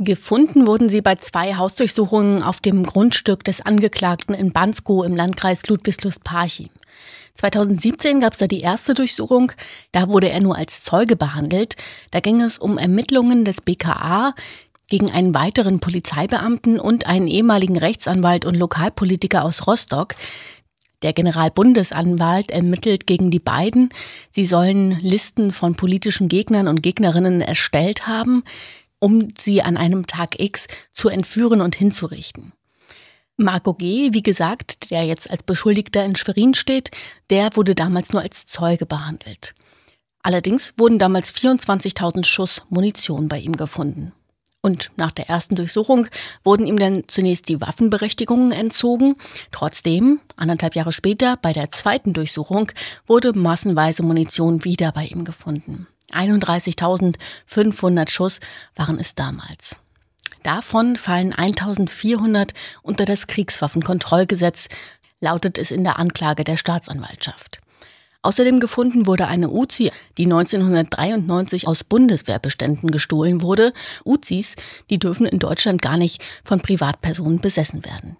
Gefunden wurden sie bei zwei Hausdurchsuchungen auf dem Grundstück des Angeklagten in Bansko im Landkreis Ludwigslust-Parchim. 2017 gab es da die erste Durchsuchung. Da wurde er nur als Zeuge behandelt. Da ging es um Ermittlungen des BKA gegen einen weiteren Polizeibeamten und einen ehemaligen Rechtsanwalt und Lokalpolitiker aus Rostock. Der Generalbundesanwalt ermittelt gegen die beiden. Sie sollen Listen von politischen Gegnern und Gegnerinnen erstellt haben, um sie an einem Tag X zu entführen und hinzurichten. Marco G., wie gesagt, der jetzt als Beschuldigter in Schwerin steht, der wurde damals nur als Zeuge behandelt. Allerdings wurden damals 24.000 Schuss Munition bei ihm gefunden. Und nach der ersten Durchsuchung wurden ihm dann zunächst die Waffenberechtigungen entzogen. Trotzdem, anderthalb Jahre später, bei der zweiten Durchsuchung, wurde massenweise Munition wieder bei ihm gefunden. 31.500 Schuss waren es damals. Davon fallen 1400 unter das Kriegswaffenkontrollgesetz, lautet es in der Anklage der Staatsanwaltschaft. Außerdem gefunden wurde eine Uzi, die 1993 aus Bundeswehrbeständen gestohlen wurde. Uzis, die dürfen in Deutschland gar nicht von Privatpersonen besessen werden.